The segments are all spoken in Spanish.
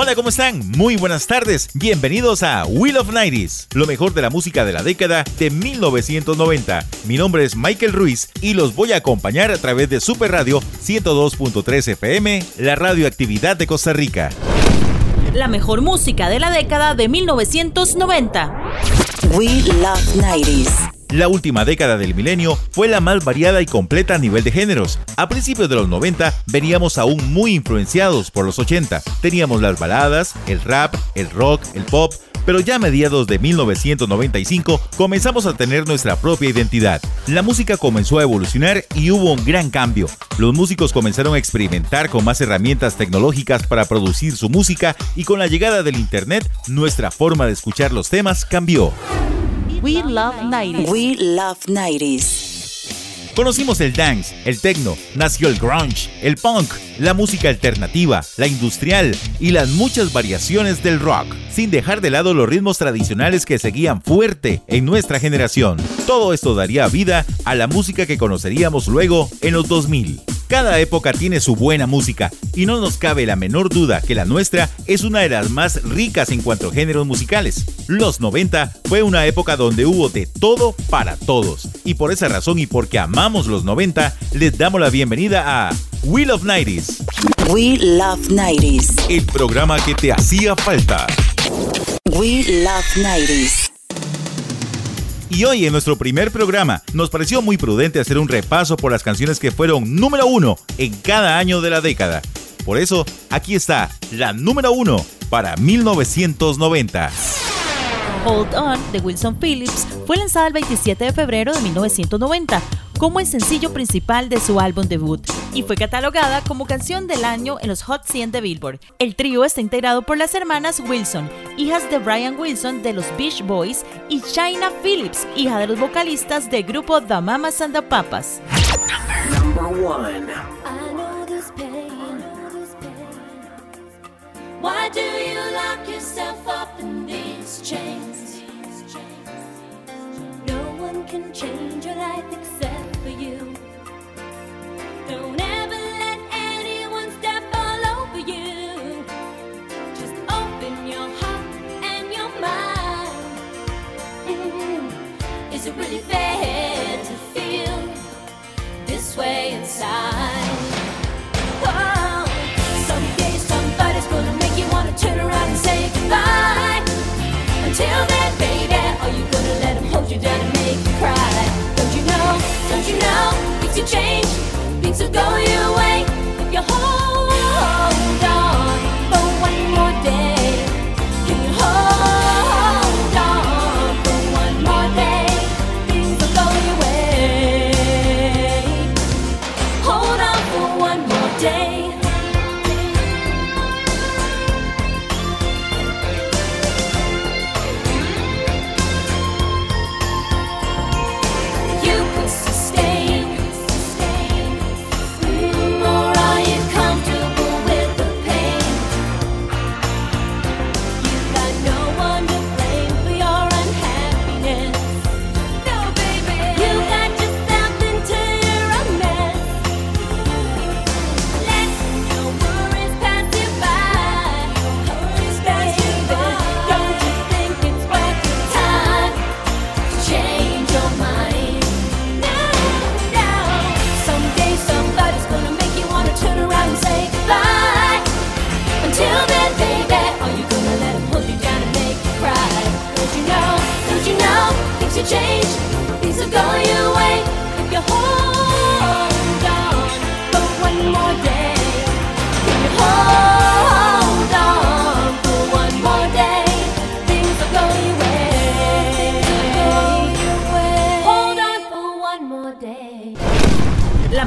Hola, ¿cómo están? Muy buenas tardes. Bienvenidos a Wheel of 90s, lo mejor de la música de la década de 1990. Mi nombre es Michael Ruiz y los voy a acompañar a través de Super Radio 102.3 FM, la radioactividad de Costa Rica. La mejor música de la década de 1990. We Love 90s. La última década del milenio fue la más variada y completa a nivel de géneros. A principios de los 90 veníamos aún muy influenciados por los 80. Teníamos las baladas, el rap, el rock, el pop, pero ya a mediados de 1995 comenzamos a tener nuestra propia identidad. La música comenzó a evolucionar y hubo un gran cambio. Los músicos comenzaron a experimentar con más herramientas tecnológicas para producir su música y con la llegada del Internet nuestra forma de escuchar los temas cambió. We Love 90s. We Love 90s. Conocimos el dance, el techno, nació el grunge, el punk, la música alternativa, la industrial y las muchas variaciones del rock, sin dejar de lado los ritmos tradicionales que seguían fuerte en nuestra generación. Todo esto daría vida a la música que conoceríamos luego en los 2000. Cada época tiene su buena música y no nos cabe la menor duda que la nuestra es una de las más ricas en cuanto a géneros musicales. Los 90 fue una época donde hubo de todo para todos y por esa razón y porque amamos los 90 les damos la bienvenida a Wheel of 90s, We Love 90s. el programa que te hacía falta. We Love 90s. Y hoy en nuestro primer programa nos pareció muy prudente hacer un repaso por las canciones que fueron número uno en cada año de la década. Por eso, aquí está la número uno para 1990. Hold On de Wilson Phillips fue lanzada el 27 de febrero de 1990 como el sencillo principal de su álbum debut y fue catalogada como canción del año en los Hot 100 de Billboard. El trío está integrado por las hermanas Wilson, hijas de Brian Wilson de los Beach Boys, y China Phillips, hija de los vocalistas del grupo The Mamas and the Papas. I know this pain. Why do you lock yourself up in these chains? Can change your life except for you. Don't ever let anyone step all over you. Just open your heart and your mind. Mm. Is it really fair to feel this way inside? Oh, someday somebody's gonna make you wanna turn around and say goodbye. Until then, baby, are you gonna let him hold you down change, things will go your way. If you hold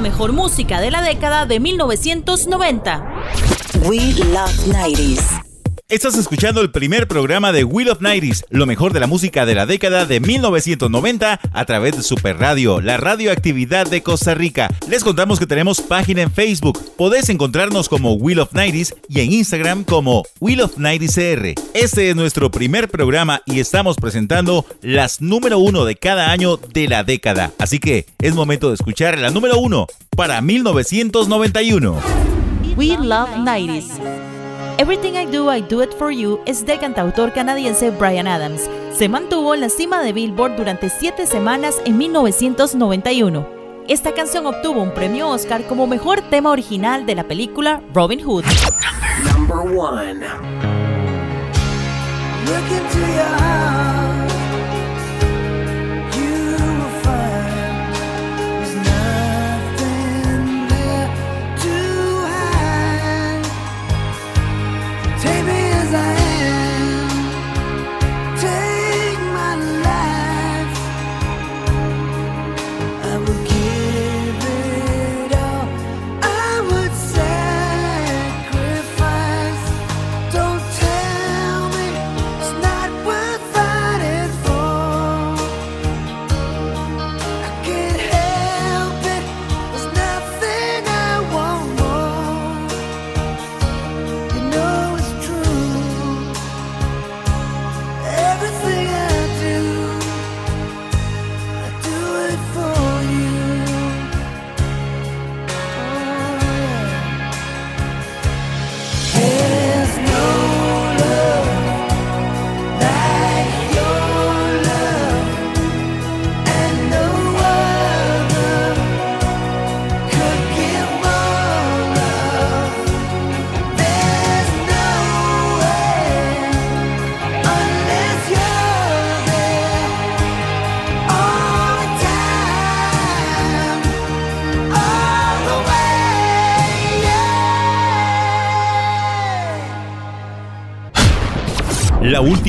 mejor música de la década de 1990. We Love 90s. Estás escuchando el primer programa de Wheel of Nighties, lo mejor de la música de la década de 1990 a través de Super Radio, la radioactividad de Costa Rica. Les contamos que tenemos página en Facebook. Podés encontrarnos como Wheel of Nighties y en Instagram como Wheel of Nighties CR. Este es nuestro primer programa y estamos presentando las número uno de cada año de la década. Así que es momento de escuchar la número uno para 1991. We Love 90s. Everything I Do, I Do It For You es del cantautor canadiense Brian Adams. Se mantuvo en la cima de Billboard durante siete semanas en 1991. Esta canción obtuvo un premio Oscar como mejor tema original de la película Robin Hood. Number one.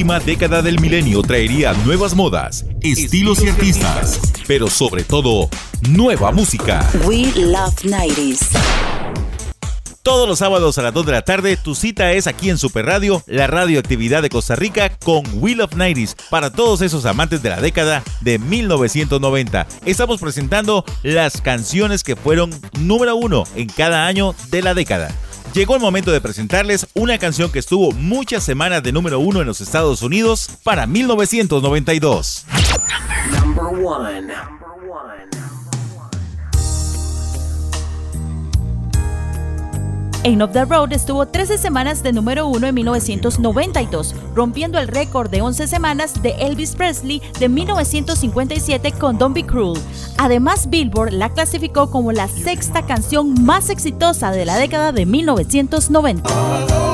Última década del milenio traería nuevas modas, estilos y artistas, pero sobre todo, nueva música. We love 90s. Todos los sábados a las 2 de la tarde, tu cita es aquí en Super Radio, la radioactividad de Costa Rica, con Wheel of 90s, para todos esos amantes de la década de 1990. Estamos presentando las canciones que fueron número uno en cada año de la década. Llegó el momento de presentarles una canción que estuvo muchas semanas de número uno en los Estados Unidos para 1992. Number one. Number one. Ain't of the Road estuvo 13 semanas de número 1 en 1992, rompiendo el récord de 11 semanas de Elvis Presley de 1957 con Don't Be Cruel. Además, Billboard la clasificó como la sexta canción más exitosa de la década de 1990.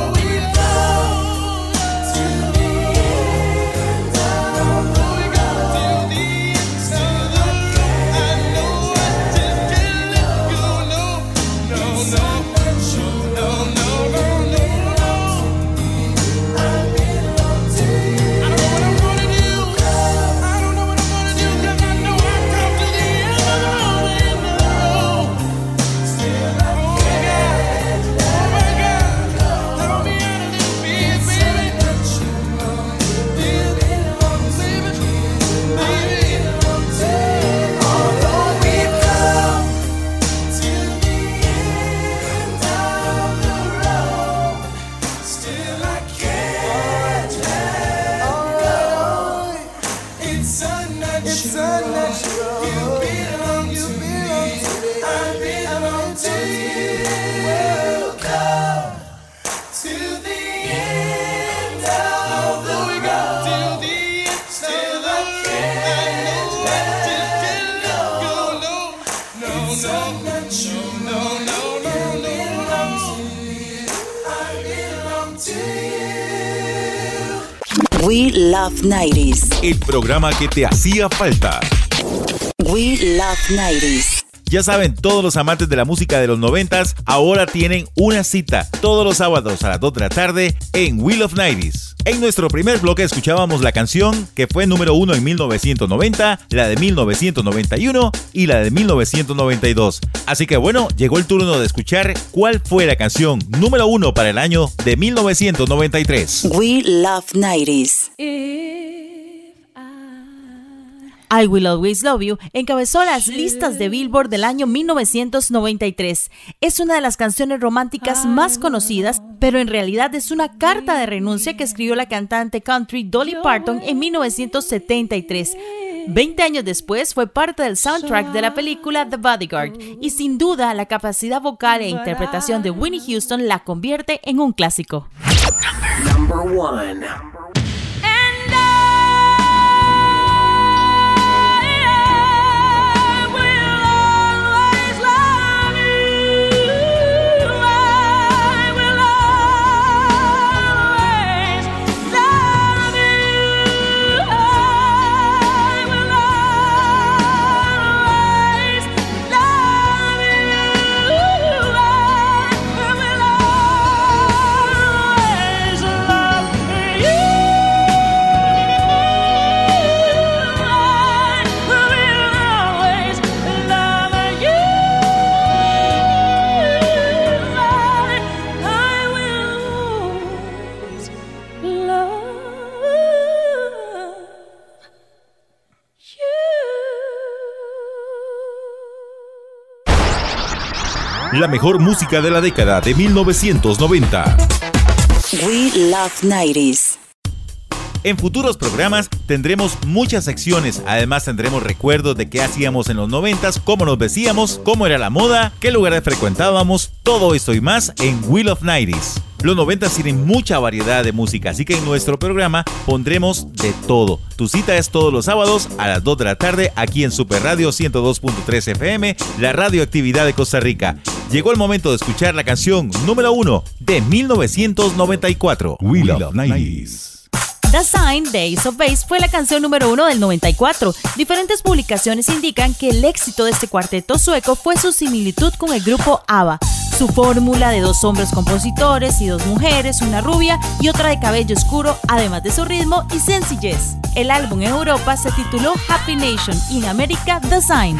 We love 90s. El programa que te hacía falta. We love 90s. Ya saben, todos los amantes de la música de los noventas ahora tienen una cita todos los sábados a las 2 de la tarde en Wheel of Nighties. En nuestro primer bloque escuchábamos la canción que fue número uno en 1990, la de 1991 y la de 1992. Así que bueno, llegó el turno de escuchar cuál fue la canción número uno para el año de 1993. We Love 90s. I Will Always Love You encabezó las listas de Billboard del año 1993. Es una de las canciones románticas más conocidas, pero en realidad es una carta de renuncia que escribió la cantante country Dolly Parton en 1973. Veinte años después fue parte del soundtrack de la película The Bodyguard y sin duda la capacidad vocal e interpretación de Winnie Houston la convierte en un clásico. Number one. La mejor música de la década de 1990. We Love 90s. En futuros programas tendremos muchas secciones, además tendremos recuerdos de qué hacíamos en los noventas, cómo nos vestíamos, cómo era la moda, qué lugares frecuentábamos, todo esto y más en Wheel of 90s. Los noventas tienen mucha variedad de música, así que en nuestro programa pondremos de todo. Tu cita es todos los sábados a las 2 de la tarde aquí en Super Radio 102.3 FM, la radioactividad de Costa Rica. Llegó el momento de escuchar la canción número 1 de 1994. We Love 90s. The Sign de Ace of Base fue la canción número uno del 94. Diferentes publicaciones indican que el éxito de este cuarteto sueco fue su similitud con el grupo ABBA. Su fórmula de dos hombres compositores y dos mujeres, una rubia y otra de cabello oscuro, además de su ritmo y sencillez. El álbum en Europa se tituló Happy Nation y en América The Sign.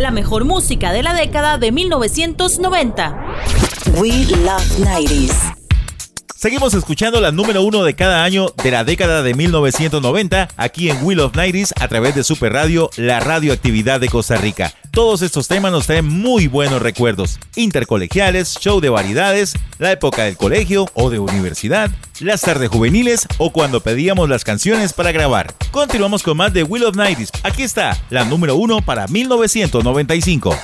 La mejor música de la década de 1990. We Love 90s. Seguimos escuchando la número uno de cada año de la década de 1990 aquí en Wheel of Nighties a través de Super Radio, la radioactividad de Costa Rica. Todos estos temas nos traen muy buenos recuerdos. Intercolegiales, show de variedades, la época del colegio o de universidad, las tardes juveniles o cuando pedíamos las canciones para grabar. Continuamos con más de Wheel of Nighties. Aquí está la número uno para 1995.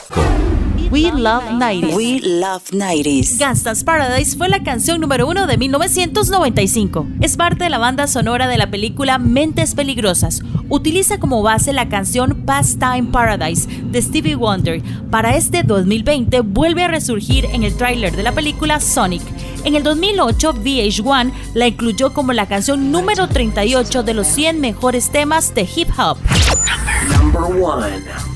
We Love 90s. We Love 90s. Gangsta's Paradise fue la canción número uno de 1995. Es parte de la banda sonora de la película Mentes Peligrosas. Utiliza como base la canción Pastime Paradise de Stevie Wonder. Para este 2020 vuelve a resurgir en el tráiler de la película Sonic. En el 2008 VH1 la incluyó como la canción número 38 de los 100 mejores temas de hip hop. Number one.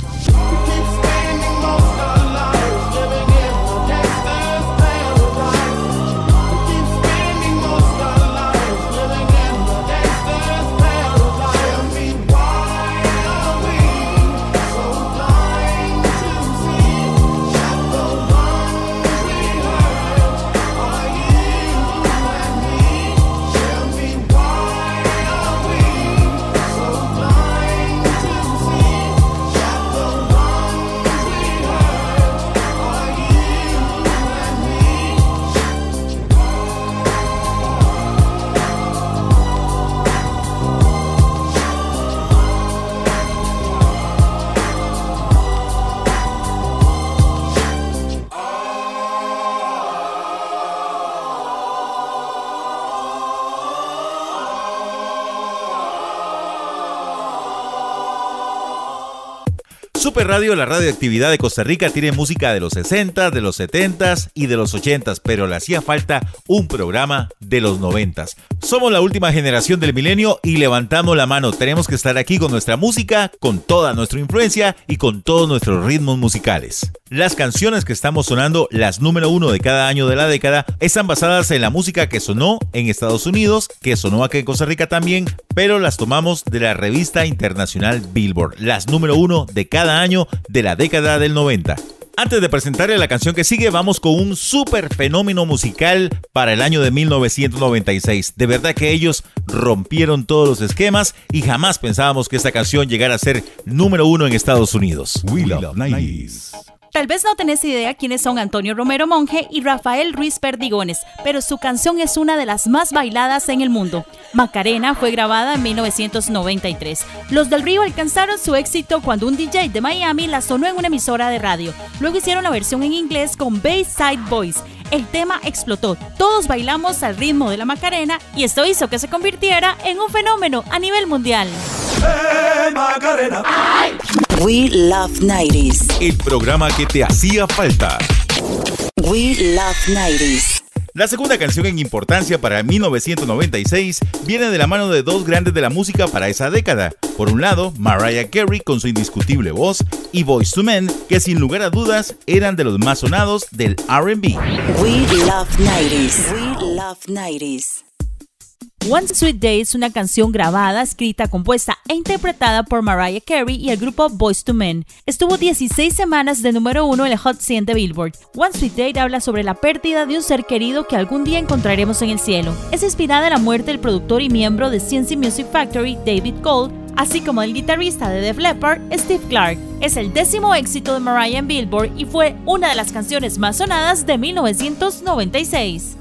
Super Radio, la radioactividad de Costa Rica, tiene música de los 60, de los 70 y de los 80, pero le hacía falta un programa de los 90. Somos la última generación del milenio y levantamos la mano. Tenemos que estar aquí con nuestra música, con toda nuestra influencia y con todos nuestros ritmos musicales. Las canciones que estamos sonando, las número uno de cada año de la década, están basadas en la música que sonó en Estados Unidos, que sonó aquí en Costa Rica también, pero las tomamos de la revista internacional Billboard, las número uno de cada año de la década del 90. Antes de presentarle la canción que sigue, vamos con un super fenómeno musical para el año de 1996. De verdad que ellos rompieron todos los esquemas y jamás pensábamos que esta canción llegara a ser número uno en Estados Unidos. We Love 90s. Tal vez no tenés idea quiénes son Antonio Romero Monge y Rafael Ruiz Perdigones, pero su canción es una de las más bailadas en el mundo. Macarena fue grabada en 1993. Los del Río alcanzaron su éxito cuando un DJ de Miami la sonó en una emisora de radio. Luego hicieron la versión en inglés con Bayside Boys. El tema explotó, todos bailamos al ritmo de la Macarena y esto hizo que se convirtiera en un fenómeno a nivel mundial. We Love 90s. El programa que te hacía falta. We Love 90s. La segunda canción en importancia para 1996 viene de la mano de dos grandes de la música para esa década. Por un lado, Mariah Carey con su indiscutible voz y Boyz II Men, que sin lugar a dudas eran de los más sonados del R&B. We Love 90s. We Love 90s. One Sweet Day es una canción grabada, escrita, compuesta e interpretada por Mariah Carey y el grupo Boyz II Men. Estuvo 16 semanas de número uno en el Hot 100 de Billboard. One Sweet Day habla sobre la pérdida de un ser querido que algún día encontraremos en el cielo. Es inspirada en la muerte del productor y miembro de CNC Music Factory, David Cole, así como el guitarrista de Def Leppard, Steve Clark. Es el décimo éxito de Mariah en Billboard y fue una de las canciones más sonadas de 1996.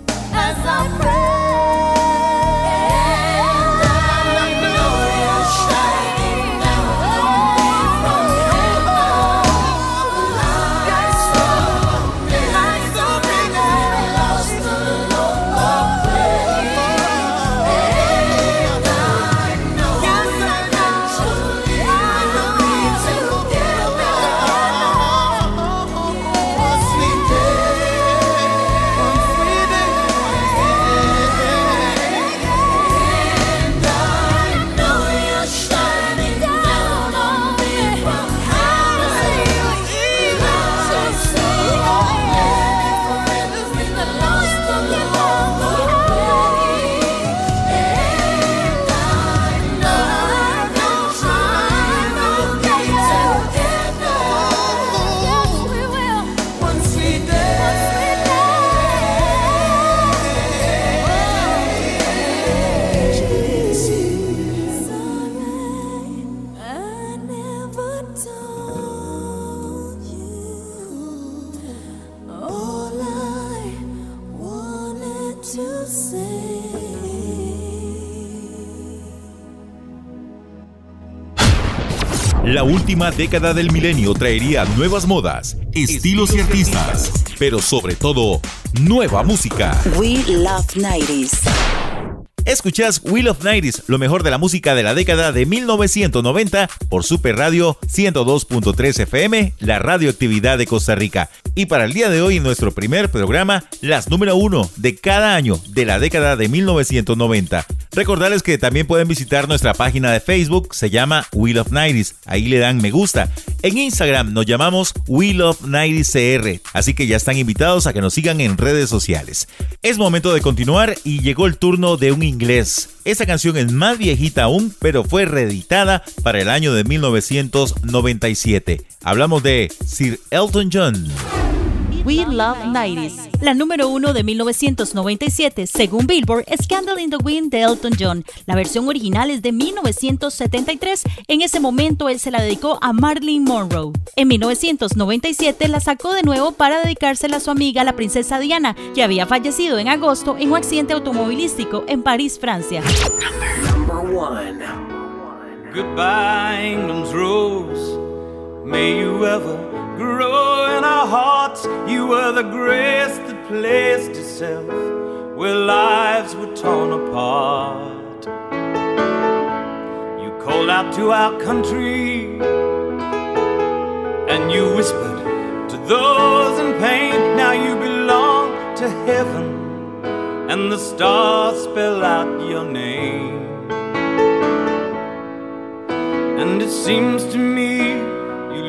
Década del milenio traería nuevas modas, estilos y artistas, pero sobre todo, nueva música. We Love 90s. Escuchas Wheel of 90s, lo mejor de la música de la década de 1990 por Super Radio 102.3 FM, la radioactividad de Costa Rica. Y para el día de hoy, en nuestro primer programa, las número uno de cada año de la década de 1990. Recordarles que también pueden visitar nuestra página de Facebook, se llama Wheel of 90s, ahí le dan me gusta. En Instagram nos llamamos Wheel of 90s CR, así que ya están invitados a que nos sigan en redes sociales. Es momento de continuar y llegó el turno de un inglés. Esta canción es más viejita aún, pero fue reeditada para el año de 1997. Hablamos de Sir Elton John. We Love 90s. La número uno de 1997, según Billboard, es Candle in the Wind de Elton John. La versión original es de 1973. En ese momento él se la dedicó a Marilyn Monroe. En 1997 la sacó de nuevo para dedicársela a su amiga la princesa Diana, que había fallecido en agosto en un accidente automovilístico en París, Francia. Number one. Goodbye, England's rose. May you ever grow in our hearts. You were the grace that placed itself where lives were torn apart. You called out to our country And you whispered to those in pain, now you belong to heaven. And the stars spell out your name. And it seems to me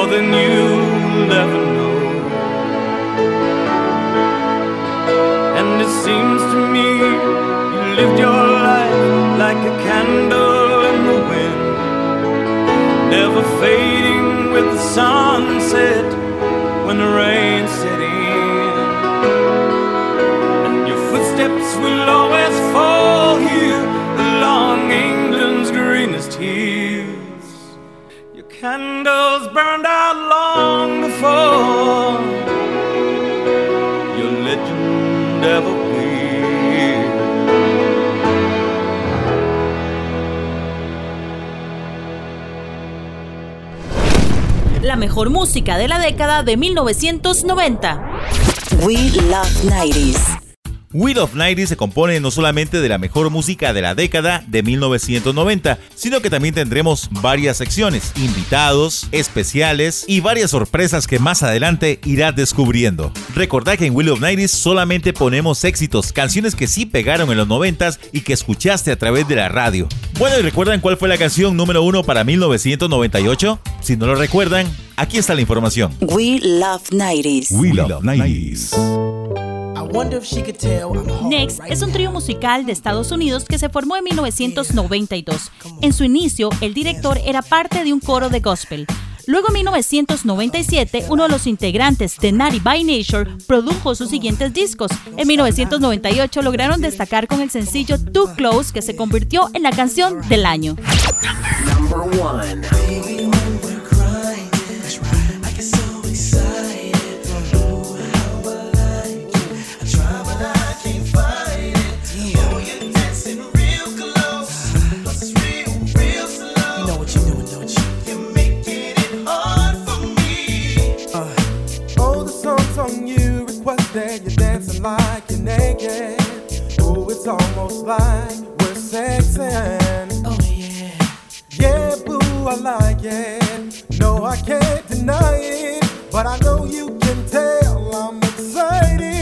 more than you'll ever know. And it seems to me you lived your life like a candle in the wind, never fading with the sunset when the rain set in. And your footsteps will always fall candles burned out long before your legend ever will. La mejor música de la década de 1990. We Love 90s. Wheel of 90 se compone no solamente de la mejor música de la década de 1990, sino que también tendremos varias secciones, invitados, especiales y varias sorpresas que más adelante irás descubriendo. Recordad que en Wheel of 90 solamente ponemos éxitos, canciones que sí pegaron en los 90s y que escuchaste a través de la radio. Bueno, ¿y recuerdan cuál fue la canción número uno para 1998? Si no lo recuerdan, aquí está la información. We Love 90s. We Love 90s. Next es un trío musical de Estados Unidos que se formó en 1992. En su inicio, el director era parte de un coro de gospel. Luego en 1997, uno de los integrantes de Natty by Nature produjo sus siguientes discos. En 1998 lograron destacar con el sencillo Too Close que se convirtió en la canción del año. Number one. On you. Requested you're dancing like you're naked. Oh, it's almost like we're sexing. Oh yeah. Yeah, boo, I like it. No, I can't deny it. But I know you can tell I'm excited.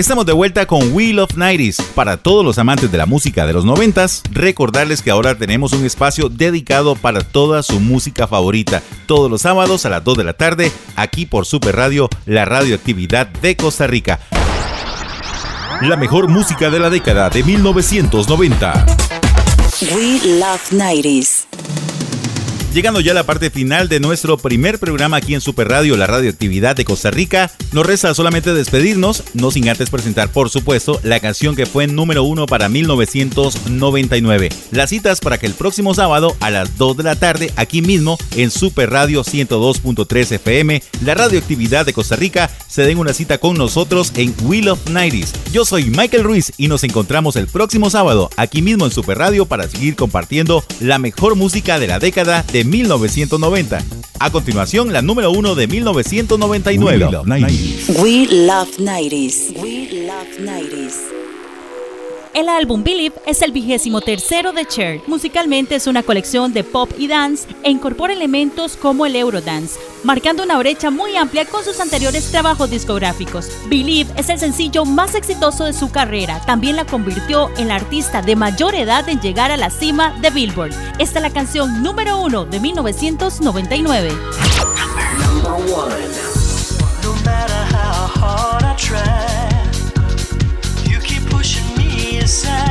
Estamos de vuelta con We Love 90s. Para todos los amantes de la música de los 90s, recordarles que ahora tenemos un espacio dedicado para toda su música favorita. Todos los sábados a las 2 de la tarde, aquí por Super Radio, la radioactividad de Costa Rica. La mejor música de la década de 1990. We Love 90s. Llegando ya a la parte final de nuestro primer programa aquí en Super Radio, la radioactividad de Costa Rica, nos resta solamente despedirnos, no sin antes presentar, por supuesto, la canción que fue número uno para 1999. Las citas para que el próximo sábado a las 2 de la tarde, aquí mismo en Super Radio 102.3 FM, la radioactividad de Costa Rica, se den una cita con nosotros en Wheel of 90s. Yo soy Michael Ruiz y nos encontramos el próximo sábado aquí mismo en Super Radio para seguir compartiendo la mejor música de la década de 1990. A continuación, la número uno de 1999. We Love 90s. We Love 90s. We Love 90s. El álbum Believe es el vigésimo tercero de Cher. Musicalmente es una colección de pop y dance e incorpora elementos como el Eurodance, marcando una brecha muy amplia con sus anteriores trabajos discográficos. Believe es el sencillo más exitoso de su carrera. También la convirtió en la artista de mayor edad en llegar a la cima de Billboard. Esta es la canción número uno de 1999. Me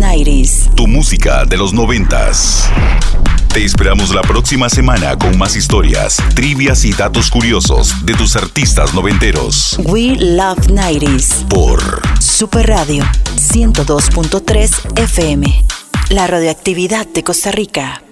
90s. tu música de los noventas. Te esperamos la próxima semana con más historias, trivias y datos curiosos de tus artistas noventeros. We Love 90s. Por Super Radio 102.3 FM. La radioactividad de Costa Rica.